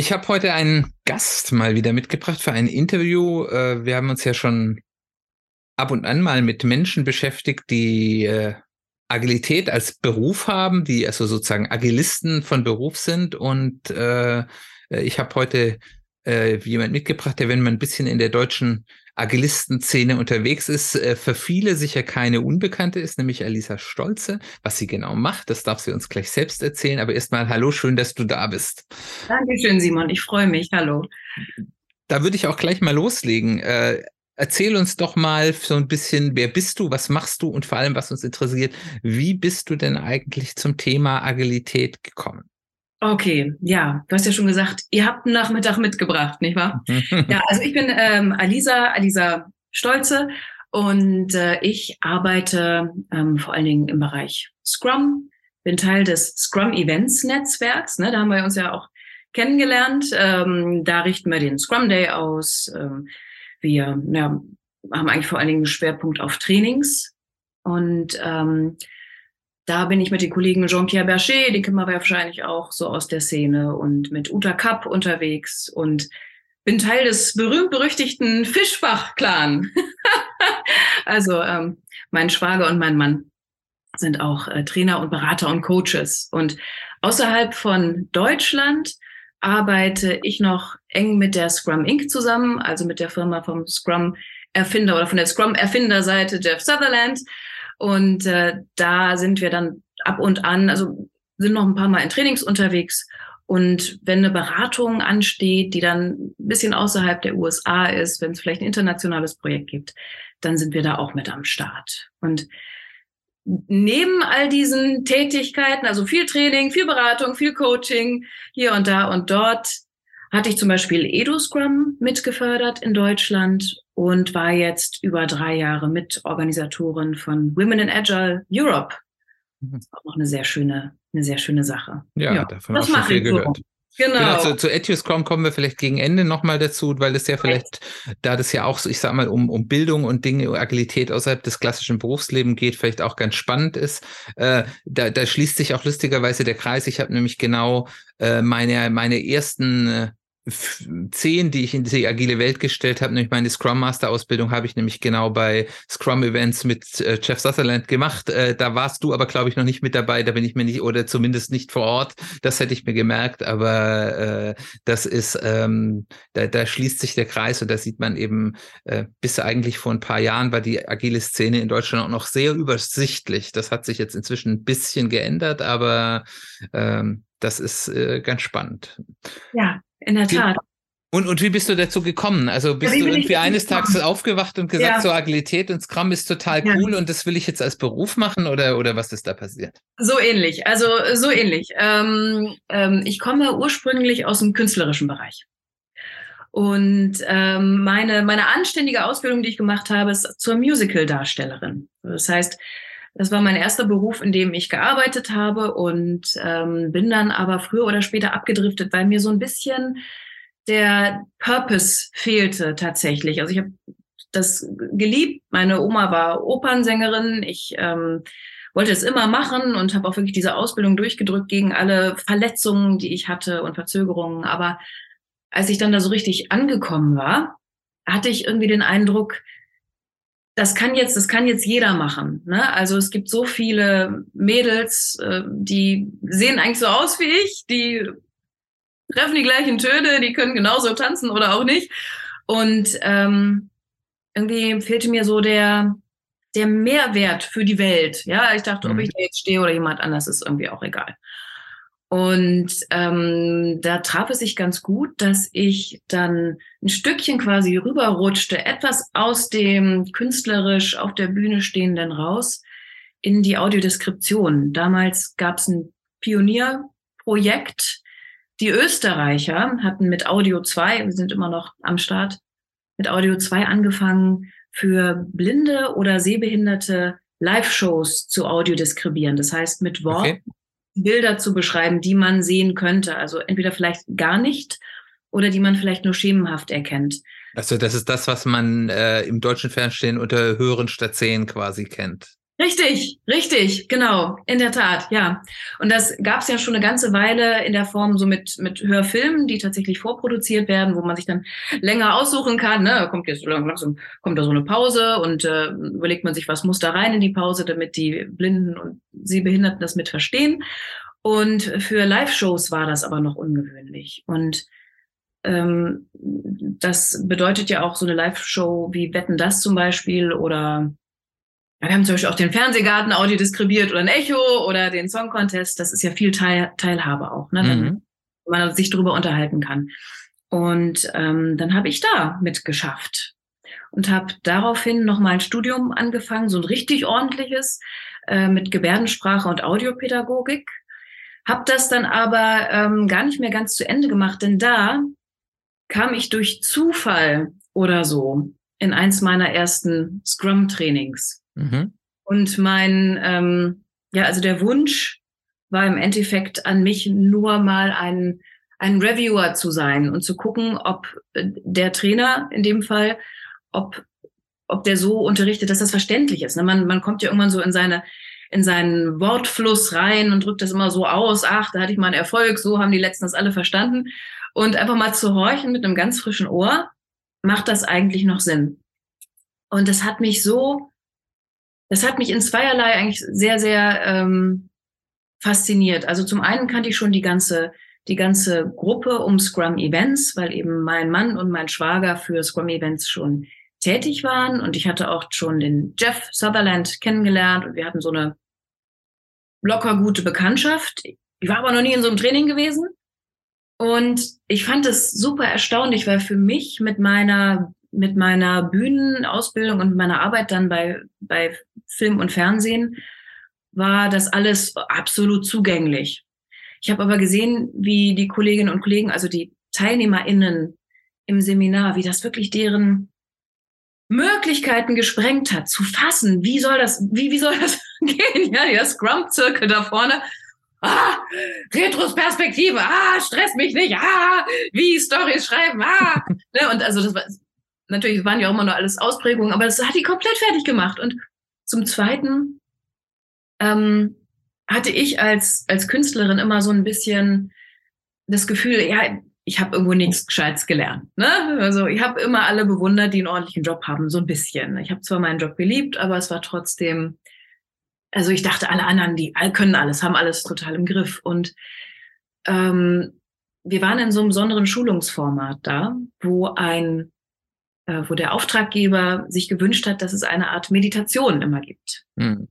Ich habe heute einen Gast mal wieder mitgebracht für ein Interview. Äh, wir haben uns ja schon ab und an mal mit Menschen beschäftigt, die äh, Agilität als Beruf haben, die also sozusagen Agilisten von Beruf sind. Und äh, ich habe heute jemand mitgebracht, der, wenn man ein bisschen in der deutschen Agilisten-Szene unterwegs ist, äh, für viele sicher keine Unbekannte ist, nämlich Alisa Stolze. Was sie genau macht, das darf sie uns gleich selbst erzählen. Aber erstmal hallo, schön, dass du da bist. Dankeschön, Simon. Ich freue mich. Hallo. Da würde ich auch gleich mal loslegen. Äh, erzähl uns doch mal so ein bisschen, wer bist du, was machst du und vor allem, was uns interessiert, wie bist du denn eigentlich zum Thema Agilität gekommen? Okay, ja, du hast ja schon gesagt, ihr habt einen Nachmittag mitgebracht, nicht wahr? ja, also ich bin ähm, Alisa, Alisa Stolze und äh, ich arbeite ähm, vor allen Dingen im Bereich Scrum, bin Teil des Scrum Events Netzwerks, ne, da haben wir uns ja auch kennengelernt. Ähm, da richten wir den Scrum Day aus. Ähm, wir ja, haben eigentlich vor allen Dingen einen Schwerpunkt auf Trainings und ähm, da bin ich mit den Kollegen Jean-Pierre Berger, den kennen wir wahrscheinlich auch so aus der Szene, und mit Uta Kapp unterwegs und bin Teil des berühmt-berüchtigten Fischbach-Clan. also ähm, mein Schwager und mein Mann sind auch äh, Trainer und Berater und Coaches. Und außerhalb von Deutschland arbeite ich noch eng mit der Scrum Inc. zusammen, also mit der Firma vom Scrum Erfinder oder von der Scrum Erfinderseite Jeff Sutherland. Und äh, da sind wir dann ab und an, also sind noch ein paar Mal in Trainings unterwegs. Und wenn eine Beratung ansteht, die dann ein bisschen außerhalb der USA ist, wenn es vielleicht ein internationales Projekt gibt, dann sind wir da auch mit am Start. Und neben all diesen Tätigkeiten, also viel Training, viel Beratung, viel Coaching hier und da und dort, hatte ich zum Beispiel EduScrum mitgefördert in Deutschland und war jetzt über drei Jahre Mitorganisatorin von Women in Agile Europe. Mhm. Das ist auch noch eine sehr schöne, eine sehr schöne Sache. Ja, ja davon das auch schon viel gehört. So. Genau. genau zu, zu EduScrum kommen wir vielleicht gegen Ende nochmal dazu, weil das ja vielleicht, da das ja auch, ich sag mal, um, um Bildung und Dinge, Agilität außerhalb des klassischen Berufslebens geht, vielleicht auch ganz spannend ist. Äh, da, da schließt sich auch lustigerweise der Kreis. Ich habe nämlich genau äh, meine, meine ersten äh, zehn, die ich in diese agile Welt gestellt habe, nämlich meine Scrum Master Ausbildung habe ich nämlich genau bei Scrum Events mit äh, Jeff Sutherland gemacht. Äh, da warst du aber, glaube ich, noch nicht mit dabei. Da bin ich mir nicht oder zumindest nicht vor Ort. Das hätte ich mir gemerkt. Aber äh, das ist, ähm, da, da schließt sich der Kreis und da sieht man eben, äh, bis eigentlich vor ein paar Jahren war die agile Szene in Deutschland auch noch sehr übersichtlich. Das hat sich jetzt inzwischen ein bisschen geändert, aber ähm, das ist äh, ganz spannend. Ja, in der Tat. Und, und wie bist du dazu gekommen? Also bist ja, du irgendwie eines Tages aufgewacht und gesagt, ja. so Agilität und Scrum ist total cool ja. und das will ich jetzt als Beruf machen oder, oder was ist da passiert? So ähnlich, also so ähnlich. Ähm, ähm, ich komme ursprünglich aus dem künstlerischen Bereich. Und ähm, meine, meine anständige Ausbildung, die ich gemacht habe, ist zur Musical-Darstellerin. Das heißt, das war mein erster Beruf, in dem ich gearbeitet habe und ähm, bin dann aber früher oder später abgedriftet, weil mir so ein bisschen der Purpose fehlte tatsächlich. Also ich habe das geliebt. Meine Oma war Opernsängerin. Ich ähm, wollte es immer machen und habe auch wirklich diese Ausbildung durchgedrückt gegen alle Verletzungen, die ich hatte und Verzögerungen. Aber als ich dann da so richtig angekommen war, hatte ich irgendwie den Eindruck, das kann jetzt, das kann jetzt jeder machen. Ne? Also es gibt so viele Mädels, äh, die sehen eigentlich so aus wie ich, die treffen die gleichen Töne, die können genauso tanzen oder auch nicht. Und ähm, irgendwie fehlte mir so der, der Mehrwert für die Welt. Ja, ich dachte, mhm. ob ich da jetzt stehe oder jemand anders, ist irgendwie auch egal. Und ähm, da traf es sich ganz gut, dass ich dann ein Stückchen quasi rüberrutschte, etwas aus dem künstlerisch auf der Bühne stehenden raus in die Audiodeskription. Damals gab es ein Pionierprojekt. Die Österreicher hatten mit Audio 2, wir sind immer noch am Start, mit Audio 2 angefangen, für blinde oder sehbehinderte Live-Shows zu audiodeskribieren. Das heißt, mit Wort okay. Bilder zu beschreiben, die man sehen könnte. Also entweder vielleicht gar nicht oder die man vielleicht nur schemenhaft erkennt. Also das ist das, was man äh, im deutschen Fernsehen unter Hören statt Sehen quasi kennt. Richtig, richtig, genau, in der Tat, ja. Und das gab es ja schon eine ganze Weile in der Form so mit, mit Hörfilmen, die tatsächlich vorproduziert werden, wo man sich dann länger aussuchen kann. Ne? Kommt jetzt langsam, kommt da so eine Pause und äh, überlegt man sich, was muss da rein in die Pause, damit die Blinden und Sehbehinderten das mit verstehen. Und für Live-Shows war das aber noch ungewöhnlich. Und ähm, das bedeutet ja auch so eine Live-Show wie Wetten das zum Beispiel oder wir haben zum Beispiel auch den Fernsehgarten Audio diskribiert oder ein Echo oder den Song Contest. Das ist ja viel Teil, Teilhabe auch, ne? Mhm. Wenn man sich darüber unterhalten kann. Und ähm, dann habe ich da mitgeschafft und habe daraufhin nochmal ein Studium angefangen, so ein richtig ordentliches äh, mit Gebärdensprache und Audiopädagogik. Hab das dann aber ähm, gar nicht mehr ganz zu Ende gemacht, denn da kam ich durch Zufall oder so in eins meiner ersten Scrum-Trainings. Mhm. Und mein, ähm, ja, also der Wunsch war im Endeffekt an mich nur mal ein, ein Reviewer zu sein und zu gucken, ob äh, der Trainer in dem Fall, ob, ob der so unterrichtet, dass das verständlich ist. Ne? Man, man kommt ja irgendwann so in seine, in seinen Wortfluss rein und drückt das immer so aus, ach, da hatte ich mal einen Erfolg, so haben die letzten das alle verstanden. Und einfach mal zu horchen mit einem ganz frischen Ohr, macht das eigentlich noch Sinn? Und das hat mich so das hat mich in zweierlei eigentlich sehr, sehr ähm, fasziniert. Also zum einen kannte ich schon die ganze, die ganze Gruppe um Scrum Events, weil eben mein Mann und mein Schwager für Scrum Events schon tätig waren. Und ich hatte auch schon den Jeff Sutherland kennengelernt und wir hatten so eine locker gute Bekanntschaft. Ich war aber noch nie in so einem Training gewesen. Und ich fand es super erstaunlich, weil für mich mit meiner mit meiner Bühnenausbildung und meiner Arbeit dann bei, bei Film und Fernsehen war das alles absolut zugänglich. Ich habe aber gesehen, wie die Kolleginnen und Kollegen, also die TeilnehmerInnen im Seminar, wie das wirklich deren Möglichkeiten gesprengt hat, zu fassen, wie soll das, wie, wie soll das gehen? Ja, der Scrum-Zirkel da vorne. Ah, Retrospektive, ah, stress mich nicht, ah, wie Stories schreiben, ah. Ne, und also das war, natürlich waren ja auch immer nur alles Ausprägungen, aber das hat die komplett fertig gemacht. Und zum Zweiten ähm, hatte ich als, als Künstlerin immer so ein bisschen das Gefühl, ja, ich habe irgendwo nichts Gescheites gelernt. Ne? Also ich habe immer alle bewundert, die einen ordentlichen Job haben, so ein bisschen. Ich habe zwar meinen Job geliebt, aber es war trotzdem, also ich dachte, alle anderen, die können alles, haben alles total im Griff. Und ähm, wir waren in so einem besonderen Schulungsformat da, wo ein wo der Auftraggeber sich gewünscht hat, dass es eine Art Meditation immer gibt. Mhm.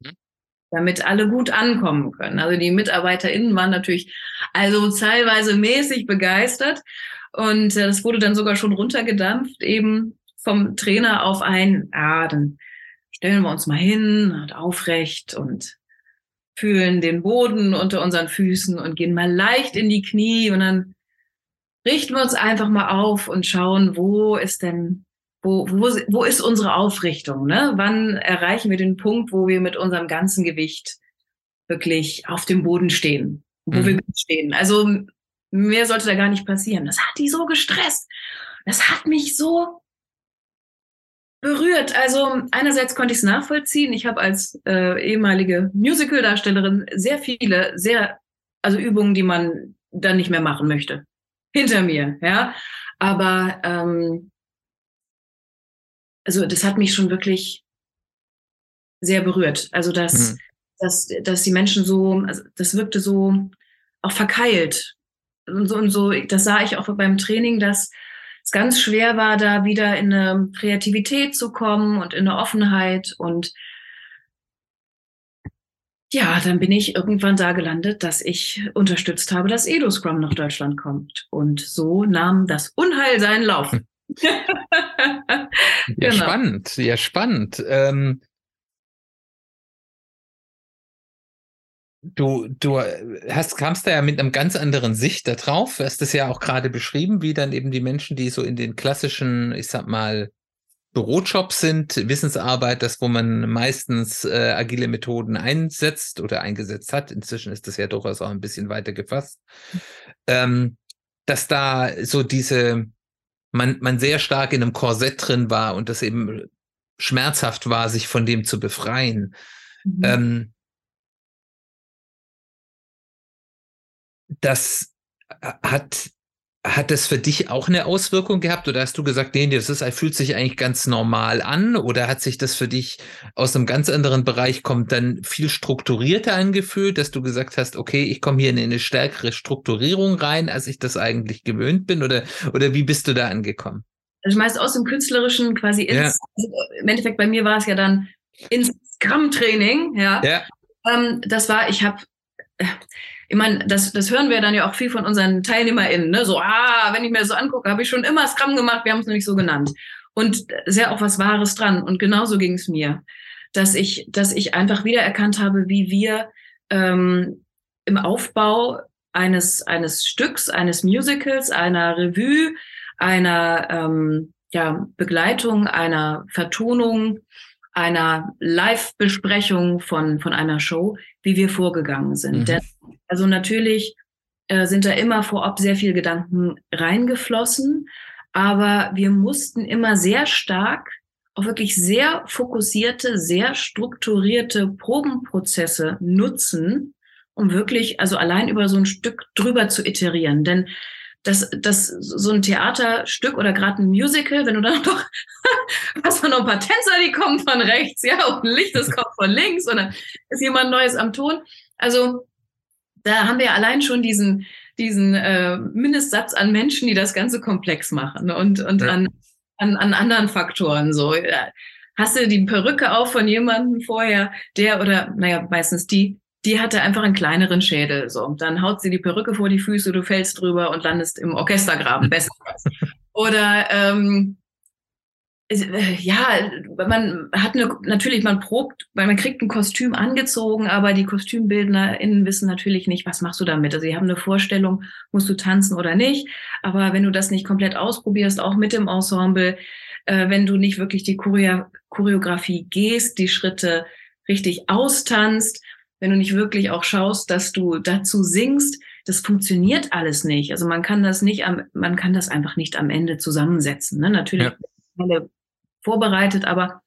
Damit alle gut ankommen können. Also die MitarbeiterInnen waren natürlich also teilweise mäßig begeistert. Und äh, das wurde dann sogar schon runtergedampft, eben vom Trainer auf ein, ah, dann stellen wir uns mal hin, aufrecht und fühlen den Boden unter unseren Füßen und gehen mal leicht in die Knie und dann richten wir uns einfach mal auf und schauen, wo ist denn wo, wo, wo ist unsere Aufrichtung? Ne? Wann erreichen wir den Punkt, wo wir mit unserem ganzen Gewicht wirklich auf dem Boden stehen, wo mhm. wir stehen? Also mehr sollte da gar nicht passieren. Das hat die so gestresst. Das hat mich so berührt. Also einerseits konnte ich es nachvollziehen. Ich habe als äh, ehemalige Musical-Darstellerin sehr viele, sehr, also Übungen, die man dann nicht mehr machen möchte, hinter mir. Ja, aber ähm, also das hat mich schon wirklich sehr berührt. Also dass, mhm. dass, dass die Menschen so, also das wirkte so auch verkeilt. Und so, und so, das sah ich auch beim Training, dass es ganz schwer war, da wieder in eine Kreativität zu kommen und in eine Offenheit. Und ja, dann bin ich irgendwann da gelandet, dass ich unterstützt habe, dass Edo Scrum nach Deutschland kommt. Und so nahm das Unheil seinen Lauf. ja, genau. spannend, ja, spannend. Ähm, du, du hast, kamst da ja mit einem ganz anderen Sicht da drauf. Du hast es ja auch gerade beschrieben, wie dann eben die Menschen, die so in den klassischen, ich sag mal, Bürojobs sind, Wissensarbeit, das, wo man meistens äh, agile Methoden einsetzt oder eingesetzt hat. Inzwischen ist das ja durchaus auch ein bisschen weiter gefasst. Ähm, dass da so diese, man, man sehr stark in einem Korsett drin war und das eben schmerzhaft war, sich von dem zu befreien. Mhm. Ähm, das hat hat das für dich auch eine Auswirkung gehabt oder hast du gesagt, nee, das ist, fühlt sich eigentlich ganz normal an oder hat sich das für dich aus einem ganz anderen Bereich kommt dann viel strukturierter angefühlt, dass du gesagt hast, okay, ich komme hier in eine stärkere Strukturierung rein, als ich das eigentlich gewöhnt bin oder, oder wie bist du da angekommen? Also meist aus dem Künstlerischen quasi ins, ja. also im Endeffekt bei mir war es ja dann ins Scrum-Training, ja. ja. Ähm, das war, ich habe ich meine, das, das hören wir dann ja auch viel von unseren TeilnehmerInnen, ne? So, ah, wenn ich mir das so angucke, habe ich schon immer Scrum gemacht, wir haben es nämlich so genannt. Und ist ja auch was Wahres dran. Und genauso ging es mir, dass ich, dass ich einfach wiedererkannt habe, wie wir ähm, im Aufbau eines, eines Stücks, eines Musicals, einer Revue, einer ähm, ja, Begleitung, einer Vertonung, einer Live-Besprechung von, von einer Show, wie wir vorgegangen sind. Mhm. Denn, also natürlich äh, sind da immer vorab sehr viel Gedanken reingeflossen, aber wir mussten immer sehr stark auch wirklich sehr fokussierte, sehr strukturierte Probenprozesse nutzen, um wirklich, also allein über so ein Stück drüber zu iterieren. Denn dass, dass so ein Theaterstück oder gerade ein Musical, wenn du dann noch hast du noch ein paar Tänzer, die kommen von rechts, ja, und ein Licht, das kommt von links dann ist jemand Neues am Ton. Also da haben wir ja allein schon diesen, diesen äh, Mindestsatz an Menschen, die das Ganze komplex machen und, und ja. an, an, an anderen Faktoren so. Ja. Hast du die Perücke auf von jemandem vorher, der oder, naja, meistens die, die hatte einfach einen kleineren Schädel. So, dann haut sie die Perücke vor die Füße, du fällst drüber und landest im Orchestergraben, bestenfalls. Oder ähm, äh, ja, man hat eine, natürlich, man probt, weil man kriegt ein Kostüm angezogen, aber die KostümbildnerInnen wissen natürlich nicht, was machst du damit. Also sie haben eine Vorstellung, musst du tanzen oder nicht. Aber wenn du das nicht komplett ausprobierst, auch mit dem Ensemble, äh, wenn du nicht wirklich die Choreo Choreografie gehst, die Schritte richtig austanzt, wenn du nicht wirklich auch schaust, dass du dazu singst, das funktioniert alles nicht. Also man kann das nicht am, man kann das einfach nicht am Ende zusammensetzen. Ne? Natürlich ja. alle vorbereitet, aber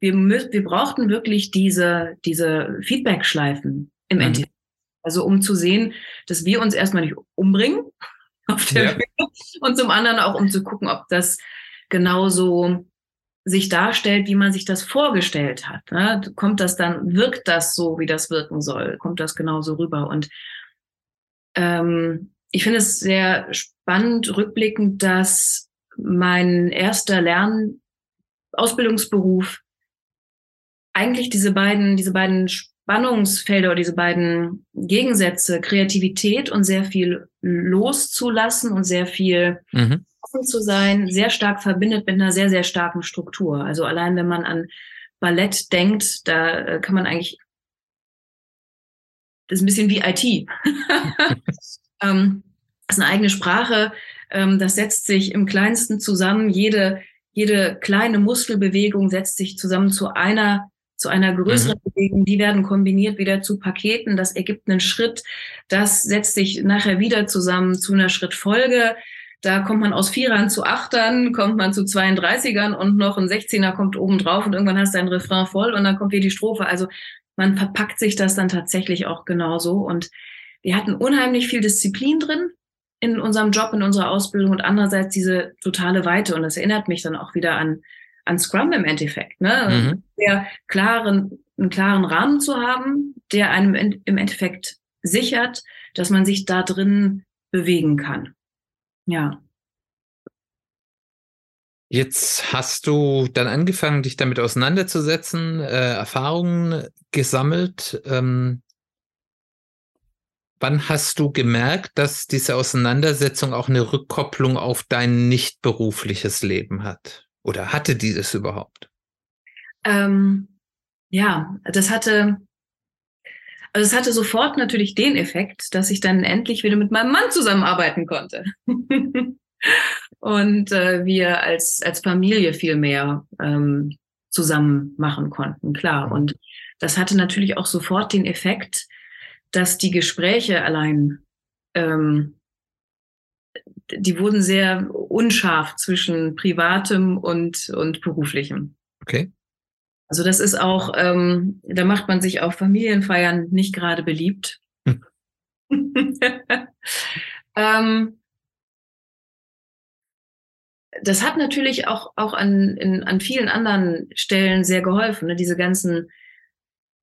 wir wir brauchten wirklich diese, diese Feedback-Schleifen im mhm. Endeffekt. Also um zu sehen, dass wir uns erstmal nicht umbringen auf der ja. Bühne und zum anderen auch um zu gucken, ob das genauso sich darstellt, wie man sich das vorgestellt hat. Ne? Kommt das dann, wirkt das so, wie das wirken soll? Kommt das genauso rüber? Und ähm, ich finde es sehr spannend, rückblickend, dass mein erster Lern Ausbildungsberuf eigentlich diese beiden, diese beiden Spannungsfelder oder diese beiden Gegensätze, Kreativität und sehr viel loszulassen und sehr viel mhm offen zu sein, sehr stark verbindet mit einer sehr, sehr starken Struktur. Also allein wenn man an Ballett denkt, da äh, kann man eigentlich, das ist ein bisschen wie IT. ähm, das ist eine eigene Sprache, ähm, das setzt sich im kleinsten zusammen. Jede, jede kleine Muskelbewegung setzt sich zusammen zu einer zu einer größeren mhm. Bewegung, die werden kombiniert wieder zu Paketen, das ergibt einen Schritt, das setzt sich nachher wieder zusammen zu einer Schrittfolge, da kommt man aus Vierern zu Achtern, kommt man zu 32ern und noch ein 16er kommt oben drauf und irgendwann hast du ein Refrain voll und dann kommt wieder die Strophe. Also man verpackt sich das dann tatsächlich auch genauso. Und wir hatten unheimlich viel Disziplin drin in unserem Job, in unserer Ausbildung und andererseits diese totale Weite. Und das erinnert mich dann auch wieder an, an Scrum im Endeffekt. Ne? Mhm. Der klaren, einen klaren Rahmen zu haben, der einem im Endeffekt sichert, dass man sich da drin bewegen kann. Ja. Jetzt hast du dann angefangen, dich damit auseinanderzusetzen, äh, Erfahrungen gesammelt. Ähm, wann hast du gemerkt, dass diese Auseinandersetzung auch eine Rückkopplung auf dein nicht berufliches Leben hat? Oder hatte dieses überhaupt? Ähm, ja, das hatte also es hatte sofort natürlich den Effekt, dass ich dann endlich wieder mit meinem Mann zusammenarbeiten konnte. und äh, wir als, als Familie viel mehr ähm, zusammen machen konnten, klar. Und das hatte natürlich auch sofort den Effekt, dass die Gespräche allein, ähm, die wurden sehr unscharf zwischen privatem und, und beruflichem. Okay. Also das ist auch, ähm, da macht man sich auf Familienfeiern nicht gerade beliebt. Hm. ähm, das hat natürlich auch, auch an, in, an vielen anderen Stellen sehr geholfen, ne? diese ganzen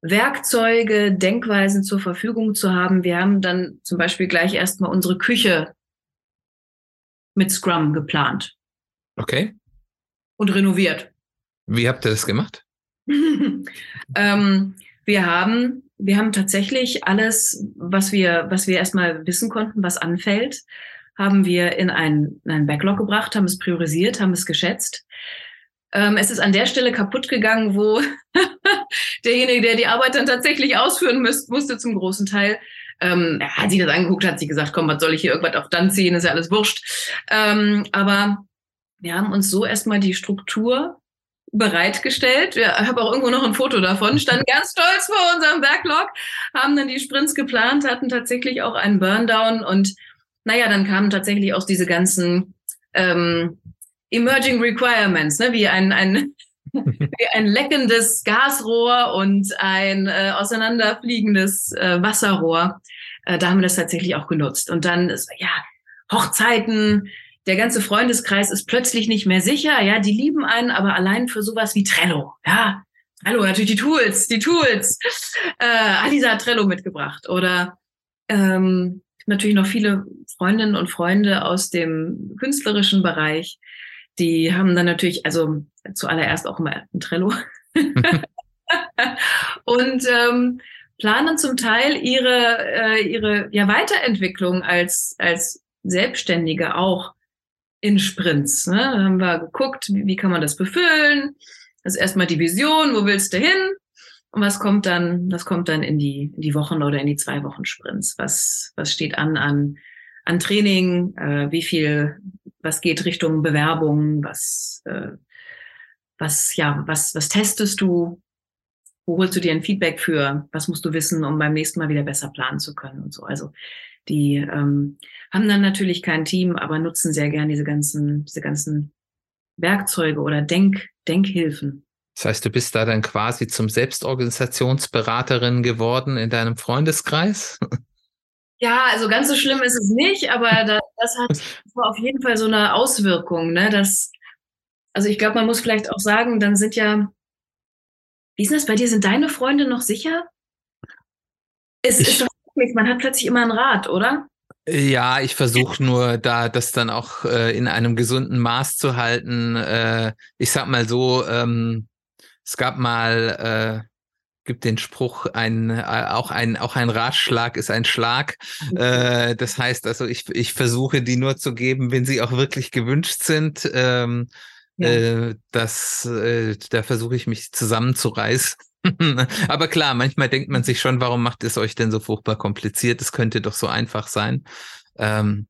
Werkzeuge, Denkweisen zur Verfügung zu haben. Wir haben dann zum Beispiel gleich erstmal unsere Küche mit Scrum geplant. Okay. Und renoviert. Wie habt ihr das gemacht? ähm, wir haben, wir haben tatsächlich alles, was wir, was wir erstmal wissen konnten, was anfällt, haben wir in einen, in einen Backlog gebracht, haben es priorisiert, haben es geschätzt. Ähm, es ist an der Stelle kaputt gegangen, wo derjenige, der die Arbeit dann tatsächlich ausführen müsst, musste zum großen Teil, ähm, hat sich das angeguckt, hat sich gesagt, komm, was soll ich hier irgendwas auf dann ziehen, ist ja alles wurscht. Ähm, aber wir haben uns so erstmal die Struktur bereitgestellt. Ich habe auch irgendwo noch ein Foto davon, standen ganz stolz vor unserem Backlog, haben dann die Sprints geplant, hatten tatsächlich auch einen Burndown und naja, dann kamen tatsächlich auch diese ganzen ähm, Emerging Requirements, ne, wie ein, ein, wie ein leckendes Gasrohr und ein äh, auseinanderfliegendes äh, Wasserrohr. Äh, da haben wir das tatsächlich auch genutzt. Und dann, ja, Hochzeiten, der ganze Freundeskreis ist plötzlich nicht mehr sicher. Ja, die lieben einen, aber allein für sowas wie Trello. Ja, Trello, natürlich die Tools, die Tools. Äh, Alisa hat Trello mitgebracht. Oder ähm, natürlich noch viele Freundinnen und Freunde aus dem künstlerischen Bereich, die haben dann natürlich, also zuallererst auch immer ein Trello. und ähm, planen zum Teil ihre, äh, ihre ja, Weiterentwicklung als, als Selbstständige auch in Sprints. Ne? Da haben wir geguckt, wie, wie kann man das befüllen. Das ist erstmal die Vision, wo willst du hin? Und was kommt dann, was kommt dann in die, in die Wochen oder in die zwei Wochen Sprints? Was, was steht an an, an Training? Äh, wie viel, was geht Richtung Bewerbung? Was, äh, was, ja, was, was testest du? Wo holst du dir ein Feedback für? Was musst du wissen, um beim nächsten Mal wieder besser planen zu können und so? Also, die ähm, haben dann natürlich kein Team, aber nutzen sehr gern diese ganzen, diese ganzen Werkzeuge oder Denk, Denkhilfen. Das heißt, du bist da dann quasi zum Selbstorganisationsberaterin geworden in deinem Freundeskreis? Ja, also ganz so schlimm ist es nicht, aber das, das hat auf jeden Fall so eine Auswirkung, ne? Das, also ich glaube, man muss vielleicht auch sagen, dann sind ja, wie ist das bei dir? Sind deine Freunde noch sicher? Es ich, ist doch wirklich, man hat plötzlich immer ein Rat, oder? Ja, ich versuche nur da das dann auch äh, in einem gesunden Maß zu halten. Äh, ich sag mal so, ähm, es gab mal, äh, gibt den Spruch, ein, äh, auch, ein, auch ein Ratschlag ist ein Schlag. Mhm. Äh, das heißt also, ich, ich versuche die nur zu geben, wenn sie auch wirklich gewünscht sind. Ähm, ja. äh, das, äh, da versuche ich mich zusammenzureißen. Aber klar, manchmal denkt man sich schon, warum macht es euch denn so furchtbar kompliziert? Es könnte doch so einfach sein. Ähm,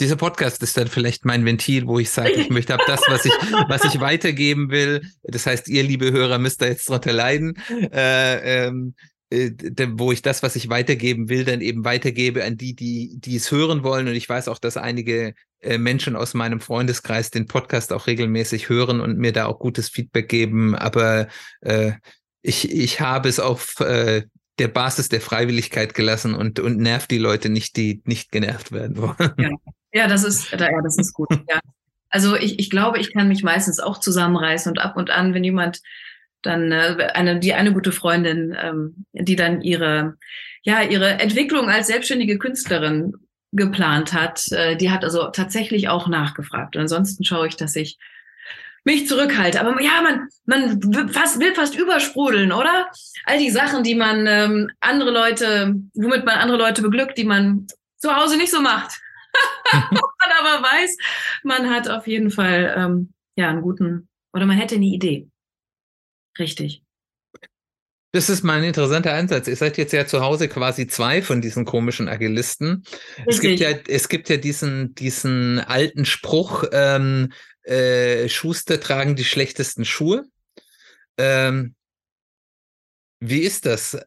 dieser Podcast ist dann vielleicht mein Ventil, wo ich sage, ich möchte ab das, was ich, was ich weitergeben will. Das heißt, ihr, liebe Hörer, müsst da jetzt drunter leiden. Äh, ähm, äh, wo ich das, was ich weitergeben will, dann eben weitergebe an die, die, die es hören wollen. Und ich weiß auch, dass einige äh, Menschen aus meinem Freundeskreis den Podcast auch regelmäßig hören und mir da auch gutes Feedback geben. Aber äh, ich, ich habe es auf äh, der Basis der Freiwilligkeit gelassen und, und nervt die Leute nicht, die nicht genervt werden wollen. Ja. Ja, das ist, ja, das ist gut. Ja. Also ich, ich glaube, ich kann mich meistens auch zusammenreißen und ab und an, wenn jemand dann äh, eine, die eine gute Freundin, ähm, die dann ihre, ja, ihre Entwicklung als selbstständige Künstlerin geplant hat, äh, die hat also tatsächlich auch nachgefragt. Und ansonsten schaue ich, dass ich mich zurückhalte. Aber ja, man, man fast, will fast übersprudeln, oder? All die Sachen, die man ähm, andere Leute, womit man andere Leute beglückt, die man zu Hause nicht so macht. man aber weiß, man hat auf jeden Fall ähm, ja einen guten oder man hätte eine Idee. Richtig. Das ist mal ein interessanter Ansatz. Ihr seid jetzt ja zu Hause quasi zwei von diesen komischen Agilisten. Es gibt ja, es gibt ja diesen, diesen alten Spruch, ähm, äh, Schuster tragen die schlechtesten Schuhe. Ähm, wie ist das?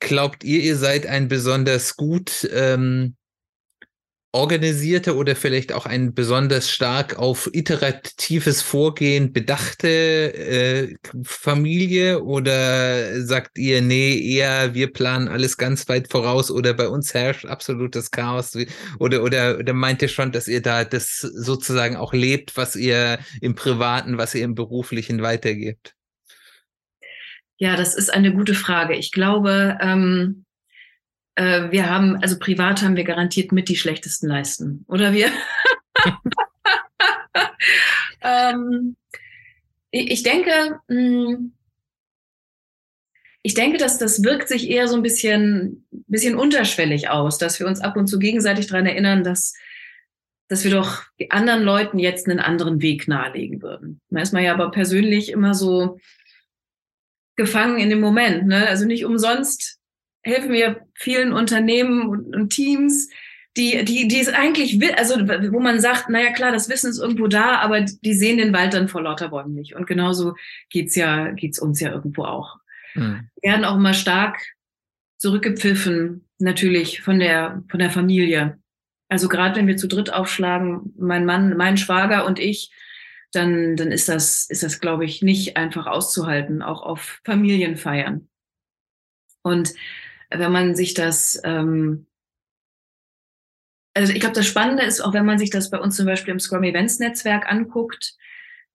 Glaubt ihr, ihr seid ein besonders gut ähm, organisierte oder vielleicht auch ein besonders stark auf iteratives Vorgehen bedachte äh, Familie oder sagt ihr, nee, eher wir planen alles ganz weit voraus oder bei uns herrscht absolutes Chaos oder, oder, oder meint ihr schon, dass ihr da das sozusagen auch lebt, was ihr im Privaten, was ihr im Beruflichen weitergebt? Ja, das ist eine gute Frage. Ich glaube, ähm, äh, wir haben, also privat haben wir garantiert mit die schlechtesten Leisten. Oder wir? ähm, ich denke, mh, hm, ich denke, dass das wirkt sich eher so ein bisschen, bisschen unterschwellig aus, dass wir uns ab und zu gegenseitig daran erinnern, dass, dass wir doch anderen Leuten jetzt einen anderen Weg nahelegen würden. Da ist man ja aber persönlich immer so gefangen in dem Moment. Ne? Also nicht umsonst helfen wir vielen Unternehmen und, und Teams, die, die, die es eigentlich will, also wo man sagt, naja klar, das Wissen ist irgendwo da, aber die sehen den Wald dann vor lauter Bäumen nicht. Und genauso geht's ja, geht's uns ja irgendwo auch. Hm. Wir werden auch immer stark zurückgepfiffen, natürlich von der, von der Familie. Also gerade wenn wir zu dritt aufschlagen, mein Mann, mein Schwager und ich, dann, dann ist das, ist das, glaube ich, nicht einfach auszuhalten, auch auf Familienfeiern. Und wenn man sich das, ähm, also ich glaube, das Spannende ist, auch wenn man sich das bei uns zum Beispiel im Scrum Events Netzwerk anguckt,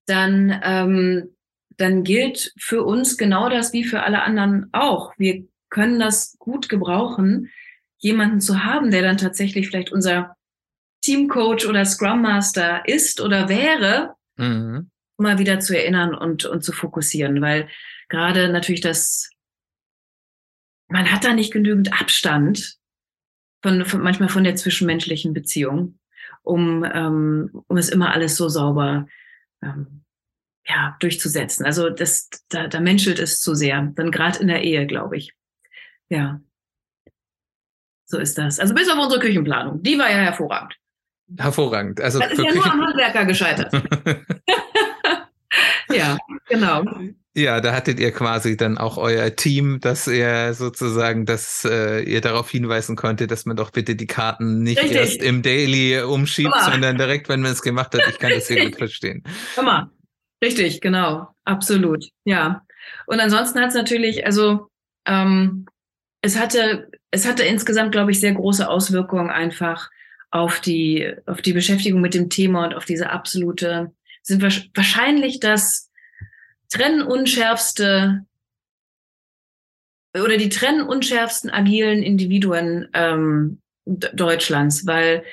dann, ähm, dann gilt für uns genau das wie für alle anderen auch. Wir können das gut gebrauchen, jemanden zu haben, der dann tatsächlich vielleicht unser Teamcoach oder Scrum Master ist oder wäre, mhm. mal wieder zu erinnern und, und zu fokussieren, weil gerade natürlich das man hat da nicht genügend Abstand von, von manchmal von der zwischenmenschlichen Beziehung, um, ähm, um es immer alles so sauber ähm, ja, durchzusetzen. Also das, da, da menschelt es zu sehr. Dann gerade in der Ehe, glaube ich. Ja. So ist das. Also bis auf unsere Küchenplanung. Die war ja hervorragend. Hervorragend. Also das ist ja nur am Handwerker gescheitert. ja, genau. Ja, da hattet ihr quasi dann auch euer Team, dass ihr sozusagen, dass äh, ihr darauf hinweisen konntet, dass man doch bitte die Karten nicht Richtig. erst im Daily umschiebt, sondern direkt, wenn man es gemacht hat. Ich kann das sehr gut verstehen. Hammer. Richtig, genau. Absolut. Ja. Und ansonsten hat es natürlich, also ähm, es hatte, es hatte insgesamt, glaube ich, sehr große Auswirkungen einfach auf die, auf die Beschäftigung mit dem Thema und auf diese absolute, sind wahrscheinlich das trennunschärfste oder die trennunschärfsten agilen Individuen ähm, Deutschlands, weil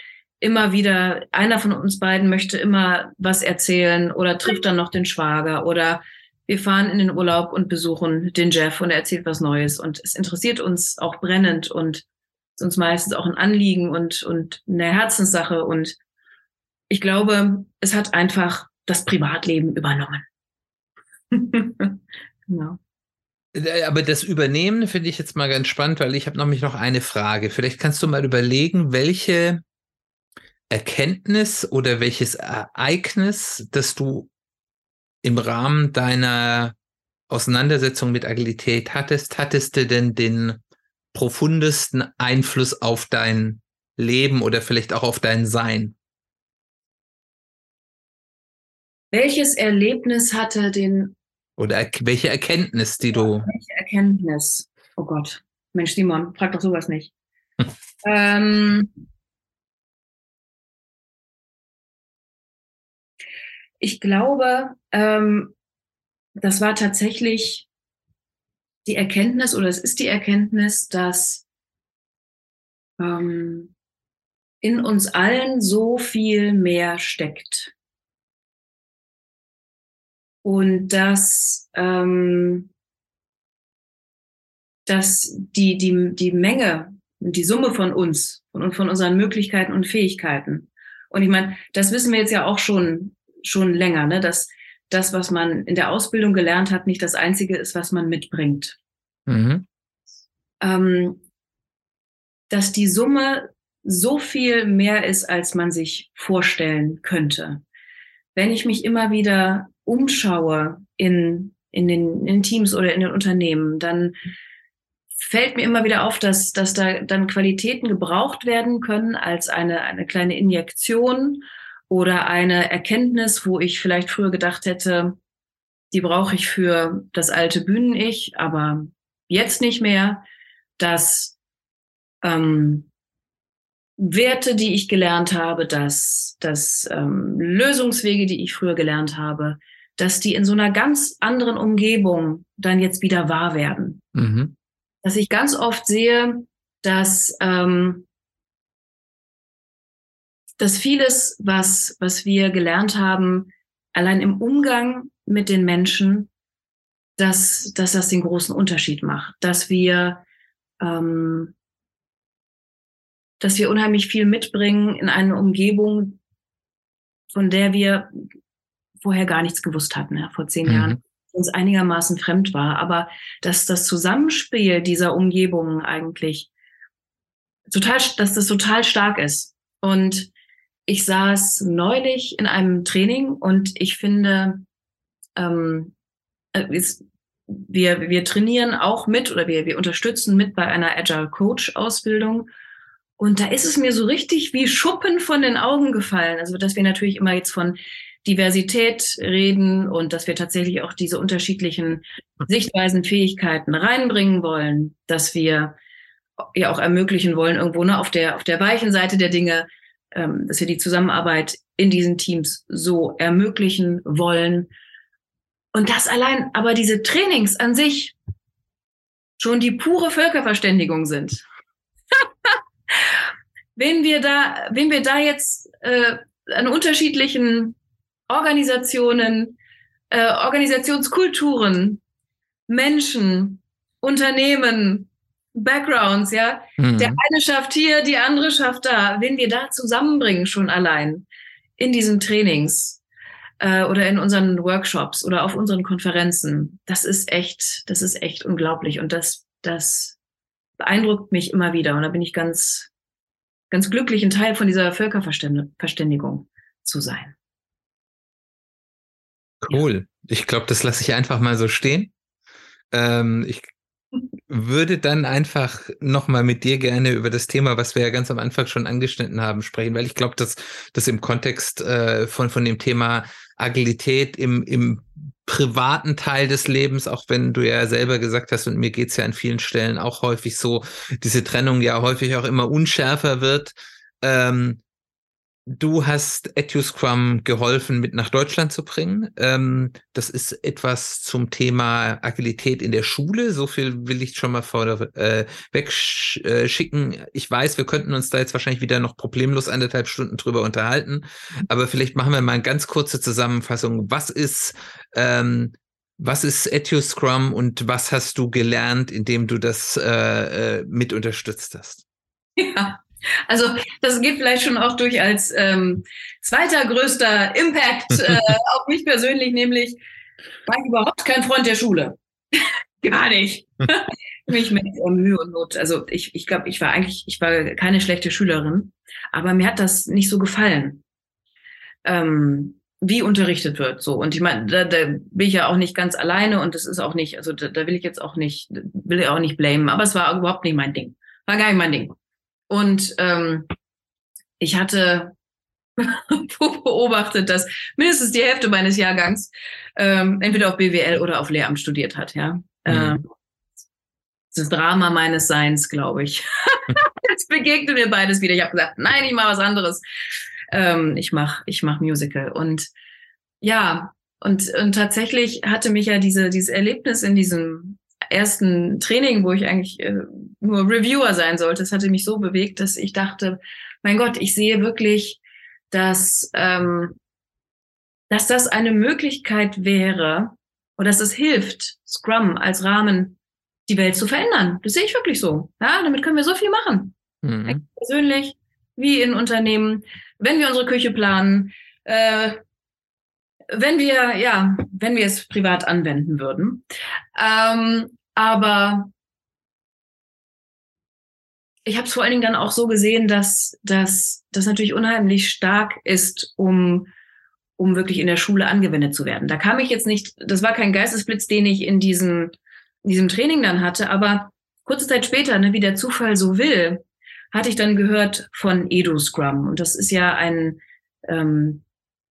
immer wieder einer von uns beiden möchte immer was erzählen oder trifft dann noch den Schwager oder wir fahren in den Urlaub und besuchen den Jeff und er erzählt was Neues und es interessiert uns auch brennend und ist uns meistens auch ein Anliegen und, und eine Herzenssache und ich glaube, es hat einfach das Privatleben übernommen. genau. Äh, aber das Übernehmen finde ich jetzt mal ganz spannend, weil ich habe nämlich noch eine Frage. Vielleicht kannst du mal überlegen, welche Erkenntnis oder welches Ereignis, das du im Rahmen deiner Auseinandersetzung mit Agilität hattest, hattest du denn den profundesten Einfluss auf dein Leben oder vielleicht auch auf dein Sein? Welches Erlebnis hatte den. Oder welche Erkenntnis, die du. Welche Erkenntnis? Oh Gott. Mensch, Simon, frag doch sowas nicht. ähm, ich glaube, ähm, das war tatsächlich die Erkenntnis oder es ist die Erkenntnis, dass ähm, in uns allen so viel mehr steckt und dass, ähm, dass die, die, die Menge, die Summe von uns und von unseren Möglichkeiten und Fähigkeiten. Und ich meine, das wissen wir jetzt ja auch schon, schon länger, ne? dass das, was man in der Ausbildung gelernt hat, nicht das Einzige ist, was man mitbringt. mhm. ähm, dass die Summe so viel mehr ist, als man sich vorstellen könnte. Wenn ich mich immer wieder umschaue in, in, den, in Teams oder in den Unternehmen, dann fällt mir immer wieder auf, dass, dass da dann Qualitäten gebraucht werden können als eine, eine kleine Injektion oder eine Erkenntnis, wo ich vielleicht früher gedacht hätte, die brauche ich für das alte Bühnen-Ich, aber jetzt nicht mehr, dass ähm, Werte, die ich gelernt habe, dass, dass ähm, Lösungswege, die ich früher gelernt habe, dass die in so einer ganz anderen Umgebung dann jetzt wieder wahr werden. Mhm. Dass ich ganz oft sehe, dass, ähm, dass vieles, was, was wir gelernt haben, allein im Umgang mit den Menschen, dass, dass das den großen Unterschied macht. Dass wir ähm, dass wir unheimlich viel mitbringen in eine Umgebung, von der wir vorher gar nichts gewusst hatten, ja, vor zehn mhm. Jahren, uns einigermaßen fremd war. Aber dass das Zusammenspiel dieser Umgebungen eigentlich total, dass das total stark ist. Und ich saß neulich in einem Training und ich finde, ähm, ist, äh, wir, wir trainieren auch mit oder wir, wir unterstützen mit bei einer Agile Coach Ausbildung. Und da ist es mir so richtig wie Schuppen von den Augen gefallen. Also, dass wir natürlich immer jetzt von Diversität reden und dass wir tatsächlich auch diese unterschiedlichen Sichtweisen, Fähigkeiten reinbringen wollen, dass wir ja auch ermöglichen wollen, irgendwo ne, auf der, auf der weichen Seite der Dinge, ähm, dass wir die Zusammenarbeit in diesen Teams so ermöglichen wollen. Und das allein, aber diese Trainings an sich schon die pure Völkerverständigung sind wenn wir da, wenn wir da jetzt äh, an unterschiedlichen Organisationen, äh, Organisationskulturen, Menschen, Unternehmen, Backgrounds, ja, mhm. der eine schafft hier, die andere schafft da, wenn wir da zusammenbringen schon allein in diesen Trainings äh, oder in unseren Workshops oder auf unseren Konferenzen, das ist echt, das ist echt unglaublich und das, das beeindruckt mich immer wieder und da bin ich ganz, ganz glücklich, ein Teil von dieser Völkerverständigung zu sein. Cool. Ich glaube, das lasse ich einfach mal so stehen. Ähm, ich würde dann einfach nochmal mit dir gerne über das Thema, was wir ja ganz am Anfang schon angeschnitten haben, sprechen, weil ich glaube, dass das im Kontext äh, von, von dem Thema Agilität im, im privaten Teil des Lebens, auch wenn du ja selber gesagt hast, und mir geht's ja an vielen Stellen auch häufig so, diese Trennung ja häufig auch immer unschärfer wird. Ähm, Du hast EduScrum geholfen, mit nach Deutschland zu bringen. Ähm, das ist etwas zum Thema Agilität in der Schule. So viel will ich schon mal vor, äh, wegschicken. Äh, ich weiß, wir könnten uns da jetzt wahrscheinlich wieder noch problemlos anderthalb Stunden drüber unterhalten. Aber vielleicht machen wir mal eine ganz kurze Zusammenfassung. Was ist, ähm, was ist EduScrum und was hast du gelernt, indem du das äh, äh mit unterstützt hast? Ja. Also das geht vielleicht schon auch durch als ähm, zweiter größter Impact äh, auf mich persönlich, nämlich war ich überhaupt kein Freund der Schule. Gar nicht. mich mit Mühe und Not. Also ich, ich glaube, ich war eigentlich, ich war keine schlechte Schülerin, aber mir hat das nicht so gefallen, ähm, wie unterrichtet wird. So und ich meine, da, da bin ich ja auch nicht ganz alleine und das ist auch nicht, also da, da will ich jetzt auch nicht, will ich auch nicht blamen, aber es war überhaupt nicht mein Ding. War gar nicht mein Ding. Und ähm, ich hatte beobachtet, dass mindestens die Hälfte meines Jahrgangs ähm, entweder auf BWL oder auf Lehramt studiert hat. Ja, mhm. ähm, das Drama meines Seins, glaube ich. Jetzt begegnet mir beides wieder. Ich habe gesagt, nein, ich mache was anderes. Ähm, ich mache ich mach Musical und ja und, und tatsächlich hatte mich ja diese dieses Erlebnis in diesem ersten Training, wo ich eigentlich äh, nur Reviewer sein sollte, es hatte mich so bewegt, dass ich dachte, mein Gott, ich sehe wirklich, dass, ähm, dass das eine Möglichkeit wäre und dass es hilft, Scrum als Rahmen die Welt zu verändern. Das sehe ich wirklich so. Ja, damit können wir so viel machen. Mhm. Persönlich, wie in Unternehmen, wenn wir unsere Küche planen, äh, wenn wir, ja, wenn wir es privat anwenden würden. Ähm, aber ich habe es vor allen Dingen dann auch so gesehen, dass das natürlich unheimlich stark ist, um um wirklich in der Schule angewendet zu werden. Da kam ich jetzt nicht, das war kein Geistesblitz, den ich in diesem, in diesem Training dann hatte, aber kurze Zeit später, ne, wie der Zufall so will, hatte ich dann gehört von Edu Scrum. Und das ist ja ein, ähm,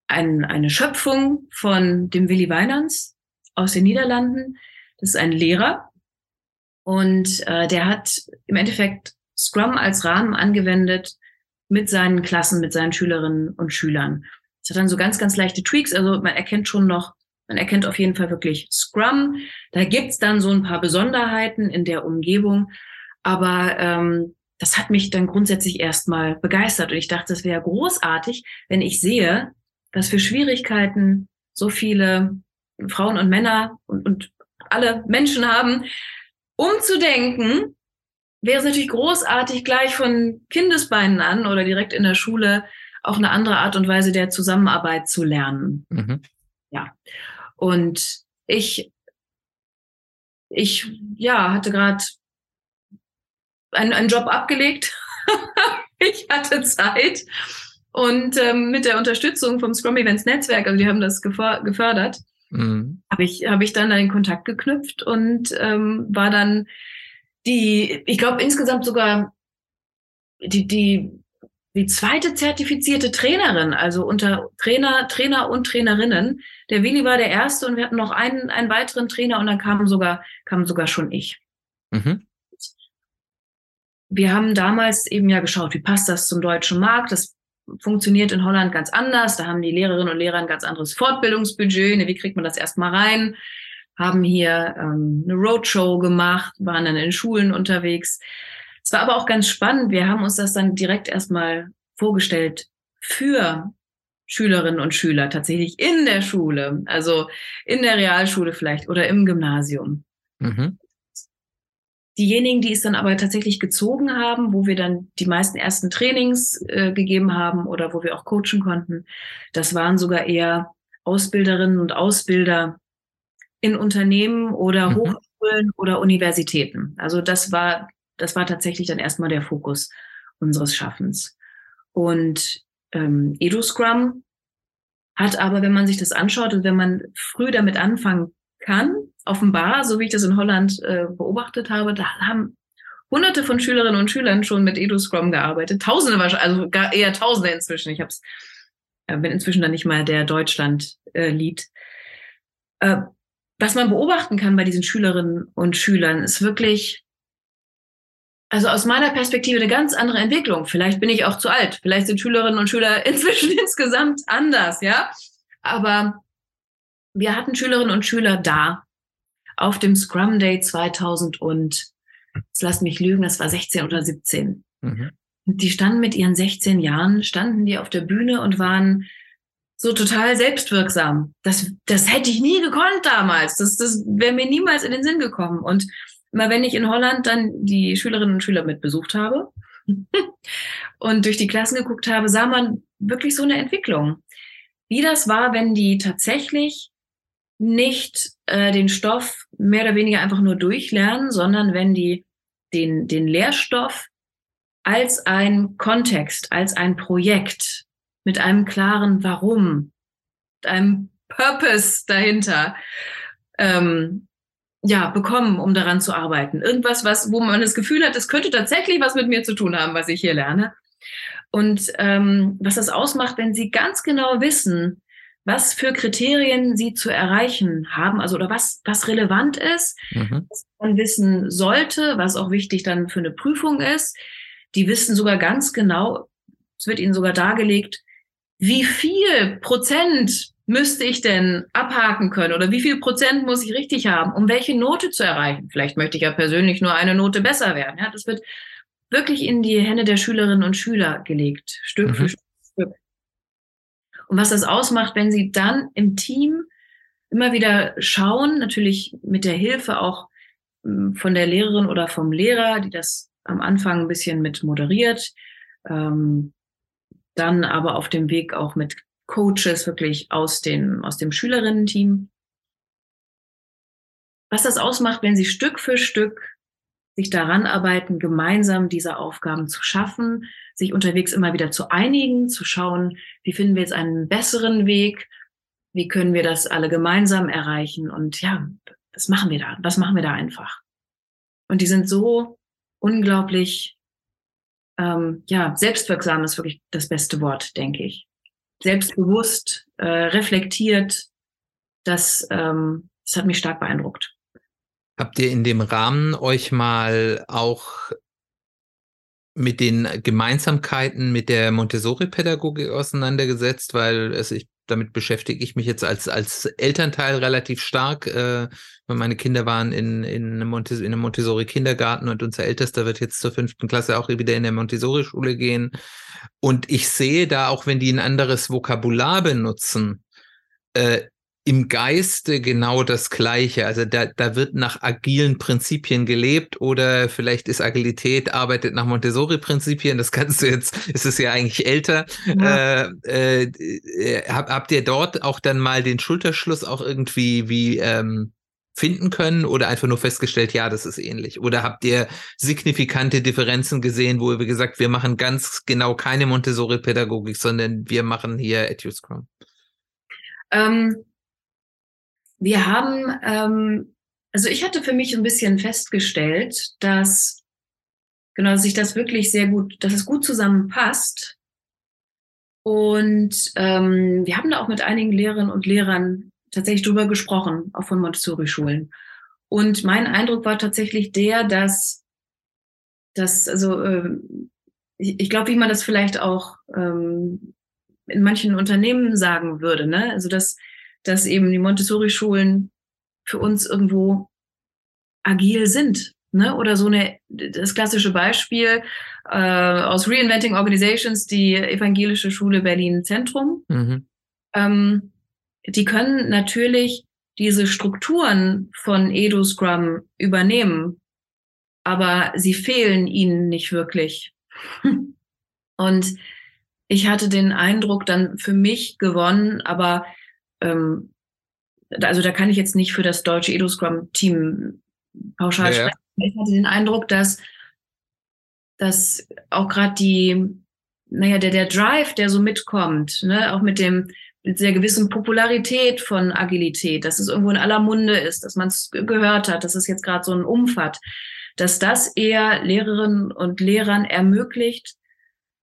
ein, eine Schöpfung von dem Willy Weinans aus den Niederlanden. Das ist ein Lehrer. Und äh, der hat im Endeffekt Scrum als Rahmen angewendet mit seinen Klassen, mit seinen Schülerinnen und Schülern. Es hat dann so ganz, ganz leichte Tweaks. Also man erkennt schon noch, man erkennt auf jeden Fall wirklich Scrum. Da gibt's dann so ein paar Besonderheiten in der Umgebung. Aber ähm, das hat mich dann grundsätzlich erstmal begeistert. Und ich dachte, es wäre großartig, wenn ich sehe, dass für Schwierigkeiten so viele Frauen und Männer und, und alle Menschen haben, umzudenken, wäre es natürlich großartig, gleich von Kindesbeinen an oder direkt in der Schule auch eine andere Art und Weise der Zusammenarbeit zu lernen. Mhm. Ja. Und ich, ich, ja, hatte gerade einen, einen Job abgelegt. ich hatte Zeit. Und ähm, mit der Unterstützung vom Scrum Events Netzwerk, also die haben das gefördert, mhm. habe ich, hab ich dann einen Kontakt geknüpft und ähm, war dann die, ich glaube insgesamt sogar die, die die zweite zertifizierte Trainerin, also unter Trainer, Trainer und Trainerinnen. Der Willi war der erste und wir hatten noch einen, einen weiteren Trainer und dann kam sogar, kam sogar schon ich. Mhm. Wir haben damals eben ja geschaut, wie passt das zum deutschen Markt? Das funktioniert in Holland ganz anders. Da haben die Lehrerinnen und Lehrer ein ganz anderes Fortbildungsbudget. Ne, wie kriegt man das erstmal rein? Haben hier ähm, eine Roadshow gemacht, waren dann in Schulen unterwegs. Es war aber auch ganz spannend. Wir haben uns das dann direkt erstmal vorgestellt für Schülerinnen und Schüler tatsächlich in der Schule, also in der Realschule vielleicht oder im Gymnasium. Mhm. Diejenigen, die es dann aber tatsächlich gezogen haben, wo wir dann die meisten ersten Trainings äh, gegeben haben oder wo wir auch coachen konnten, das waren sogar eher Ausbilderinnen und Ausbilder in Unternehmen oder mhm. Hochschulen oder Universitäten. Also das war das war tatsächlich dann erstmal der Fokus unseres Schaffens. Und ähm, EduScrum hat aber, wenn man sich das anschaut und wenn man früh damit anfangen kann, offenbar, so wie ich das in Holland äh, beobachtet habe, da haben hunderte von Schülerinnen und Schülern schon mit EduScrum gearbeitet. Tausende wahrscheinlich, also gar eher Tausende inzwischen. Ich hab's, äh, bin inzwischen dann nicht mal der Deutschland-Lied. Äh, äh, was man beobachten kann bei diesen Schülerinnen und Schülern, ist wirklich also aus meiner Perspektive eine ganz andere Entwicklung. Vielleicht bin ich auch zu alt. Vielleicht sind Schülerinnen und Schüler inzwischen insgesamt anders, ja. Aber wir hatten Schülerinnen und Schüler da auf dem Scrum Day 2000 und, jetzt lass mich lügen, das war 16 oder 17. Mhm. Die standen mit ihren 16 Jahren, standen die auf der Bühne und waren so total selbstwirksam. Das, das hätte ich nie gekonnt damals. Das, das wäre mir niemals in den Sinn gekommen. Und immer wenn ich in Holland dann die Schülerinnen und Schüler mit besucht habe und durch die Klassen geguckt habe, sah man wirklich so eine Entwicklung. Wie das war, wenn die tatsächlich nicht äh, den Stoff mehr oder weniger einfach nur durchlernen, sondern wenn die den, den Lehrstoff als ein Kontext, als ein Projekt mit einem klaren Warum, mit einem Purpose dahinter ähm, ja, bekommen, um daran zu arbeiten. Irgendwas, was, wo man das Gefühl hat, es könnte tatsächlich was mit mir zu tun haben, was ich hier lerne. Und ähm, was das ausmacht, wenn Sie ganz genau wissen, was für Kriterien Sie zu erreichen haben, also oder was, was relevant ist, mhm. was man wissen sollte, was auch wichtig dann für eine Prüfung ist. Die wissen sogar ganz genau, es wird Ihnen sogar dargelegt, wie viel Prozent müsste ich denn abhaken können oder wie viel Prozent muss ich richtig haben, um welche Note zu erreichen? Vielleicht möchte ich ja persönlich nur eine Note besser werden. Ja, das wird wirklich in die Hände der Schülerinnen und Schüler gelegt, Stück mhm. für Stück. Und was das ausmacht, wenn sie dann im Team immer wieder schauen, natürlich mit der Hilfe auch hm, von der Lehrerin oder vom Lehrer, die das am Anfang ein bisschen mit moderiert, ähm, dann aber auf dem Weg auch mit Coaches wirklich aus, den, aus dem Schülerinnen-Team. Was das ausmacht, wenn sie Stück für Stück sich daran arbeiten, gemeinsam diese Aufgaben zu schaffen, sich unterwegs immer wieder zu einigen, zu schauen, wie finden wir jetzt einen besseren Weg, wie können wir das alle gemeinsam erreichen und ja, was machen wir da? Was machen wir da einfach? Und die sind so unglaublich, ähm, ja, selbstwirksam ist wirklich das beste Wort, denke ich. Selbstbewusst, äh, reflektiert, das, ähm, das hat mich stark beeindruckt. Habt ihr in dem Rahmen euch mal auch mit den Gemeinsamkeiten mit der Montessori-Pädagogik auseinandergesetzt, weil es, ich, damit beschäftige ich mich jetzt als, als Elternteil relativ stark, äh, meine Kinder waren in, in, einem Montes Montessori-Kindergarten und unser Ältester wird jetzt zur fünften Klasse auch wieder in der Montessori-Schule gehen. Und ich sehe da, auch wenn die ein anderes Vokabular benutzen, äh, im Geiste genau das Gleiche. Also da, da wird nach agilen Prinzipien gelebt oder vielleicht ist Agilität, arbeitet nach Montessori-Prinzipien. Das kannst du jetzt, ist es ja eigentlich älter. Ja. Äh, äh, hab, habt ihr dort auch dann mal den Schulterschluss auch irgendwie wie ähm, finden können oder einfach nur festgestellt, ja, das ist ähnlich? Oder habt ihr signifikante Differenzen gesehen, wo ihr gesagt, wir machen ganz genau keine Montessori-Pädagogik, sondern wir machen hier EduScrum? Ähm wir haben, ähm, also ich hatte für mich ein bisschen festgestellt, dass genau, dass sich das wirklich sehr gut, dass es gut zusammenpasst. Und ähm, wir haben da auch mit einigen Lehrerinnen und Lehrern tatsächlich drüber gesprochen, auch von Montessori-Schulen. Und mein Eindruck war tatsächlich der, dass, dass also äh, ich, ich glaube, wie man das vielleicht auch ähm, in manchen Unternehmen sagen würde, ne? Also dass dass eben die Montessori-Schulen für uns irgendwo agil sind. Ne? Oder so eine, das klassische Beispiel äh, aus Reinventing Organizations, die Evangelische Schule Berlin Zentrum. Mhm. Ähm, die können natürlich diese Strukturen von Edu Scrum übernehmen, aber sie fehlen ihnen nicht wirklich. Und ich hatte den Eindruck dann für mich gewonnen, aber ähm, also da kann ich jetzt nicht für das deutsche Edo-Scrum-Team pauschal ja, sprechen. Ja. Ich hatte den Eindruck, dass, dass auch gerade die, naja, der, der Drive, der so mitkommt, ne, auch mit dem, mit der gewissen Popularität von Agilität, dass es irgendwo in aller Munde ist, dass man es gehört hat, dass es jetzt gerade so einen Umf hat, dass das eher Lehrerinnen und Lehrern ermöglicht,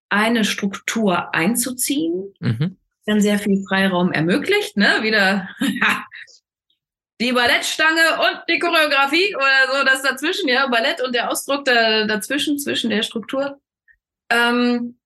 eine Struktur einzuziehen, mhm dann sehr viel Freiraum ermöglicht, ne? Wieder die Ballettstange und die Choreografie oder so, das dazwischen, ja, Ballett und der Ausdruck da, dazwischen, zwischen der Struktur. Ähm,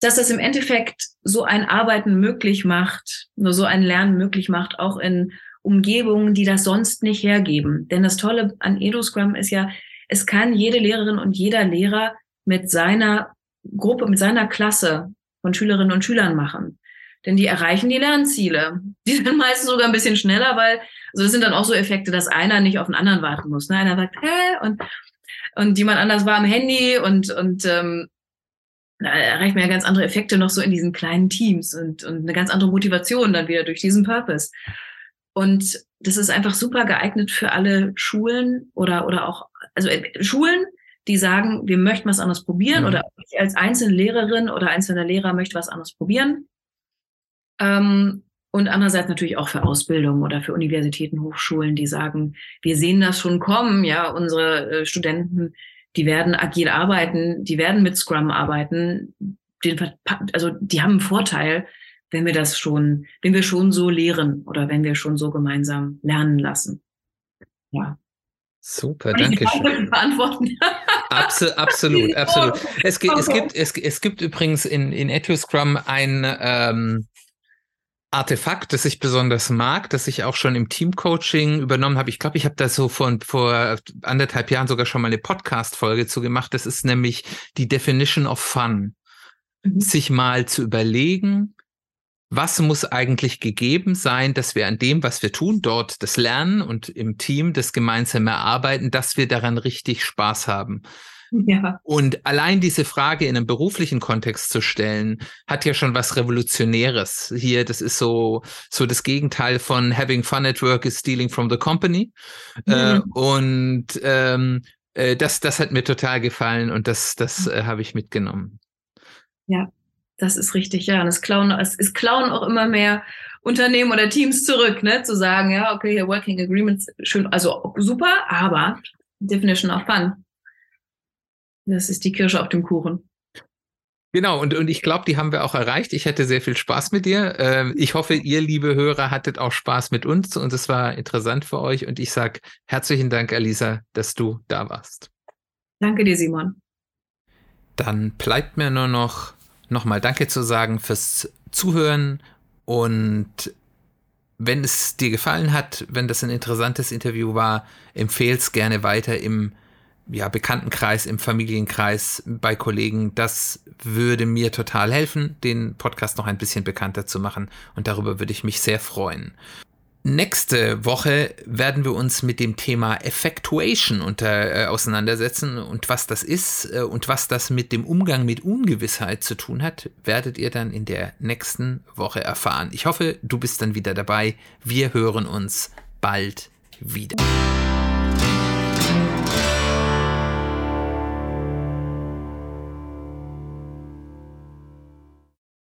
dass das im Endeffekt so ein Arbeiten möglich macht, nur so ein Lernen möglich macht, auch in Umgebungen, die das sonst nicht hergeben. Denn das Tolle an EduScrum ist ja, es kann jede Lehrerin und jeder Lehrer mit seiner Gruppe, mit seiner Klasse von Schülerinnen und Schülern machen. Denn die erreichen die Lernziele. Die sind meistens sogar ein bisschen schneller, weil, also das sind dann auch so Effekte, dass einer nicht auf den anderen warten muss. Ne? Einer sagt, hä? Und, und jemand anders war am Handy und, und ähm, da erreicht man ja ganz andere Effekte noch so in diesen kleinen Teams und, und eine ganz andere Motivation dann wieder durch diesen Purpose. Und das ist einfach super geeignet für alle Schulen oder, oder auch, also äh, Schulen, die sagen, wir möchten was anderes probieren mhm. oder ich als einzelne Lehrerin oder einzelner Lehrer möchte was anderes probieren. Ähm, und andererseits natürlich auch für Ausbildung oder für Universitäten, Hochschulen, die sagen, wir sehen das schon kommen, ja, unsere äh, Studenten, die werden agil arbeiten, die werden mit Scrum arbeiten, den, also die haben einen Vorteil, wenn wir das schon, wenn wir schon so lehren oder wenn wir schon so gemeinsam lernen lassen. Ja. Super, danke schön. Beantworten. Absolut, absolut, absolut. Es, gibt, es, gibt, es, es gibt übrigens in, in EduScrum ein ähm, Artefakt, das ich besonders mag, das ich auch schon im Teamcoaching übernommen habe. Ich glaube, ich habe da so vor, vor anderthalb Jahren sogar schon mal eine Podcast-Folge zu gemacht. Das ist nämlich die Definition of Fun. Mhm. Sich mal zu überlegen, was muss eigentlich gegeben sein, dass wir an dem, was wir tun, dort das Lernen und im Team das gemeinsam erarbeiten, dass wir daran richtig Spaß haben. Ja. Und allein diese Frage in einem beruflichen Kontext zu stellen, hat ja schon was Revolutionäres. Hier, das ist so, so das Gegenteil von having fun at work is stealing from the company. Mhm. Äh, und ähm, äh, das, das hat mir total gefallen und das, das äh, habe ich mitgenommen. Ja, das ist richtig, ja. Und es klauen, es, es klauen auch immer mehr Unternehmen oder Teams zurück, ne? Zu sagen, ja, okay, hier Working Agreements, schön, also super, aber Definition of Fun. Das ist die Kirsche auf dem Kuchen. Genau, und, und ich glaube, die haben wir auch erreicht. Ich hatte sehr viel Spaß mit dir. Ähm, ich hoffe, ihr, liebe Hörer, hattet auch Spaß mit uns und es war interessant für euch. Und ich sage herzlichen Dank, Alisa, dass du da warst. Danke dir, Simon. Dann bleibt mir nur noch nochmal Danke zu sagen fürs Zuhören und wenn es dir gefallen hat, wenn das ein interessantes Interview war, empfehle es gerne weiter im ja, Bekanntenkreis, im Familienkreis, bei Kollegen. Das würde mir total helfen, den Podcast noch ein bisschen bekannter zu machen. Und darüber würde ich mich sehr freuen. Nächste Woche werden wir uns mit dem Thema Effectuation unter, äh, auseinandersetzen und was das ist äh, und was das mit dem Umgang mit Ungewissheit zu tun hat, werdet ihr dann in der nächsten Woche erfahren. Ich hoffe, du bist dann wieder dabei. Wir hören uns bald wieder.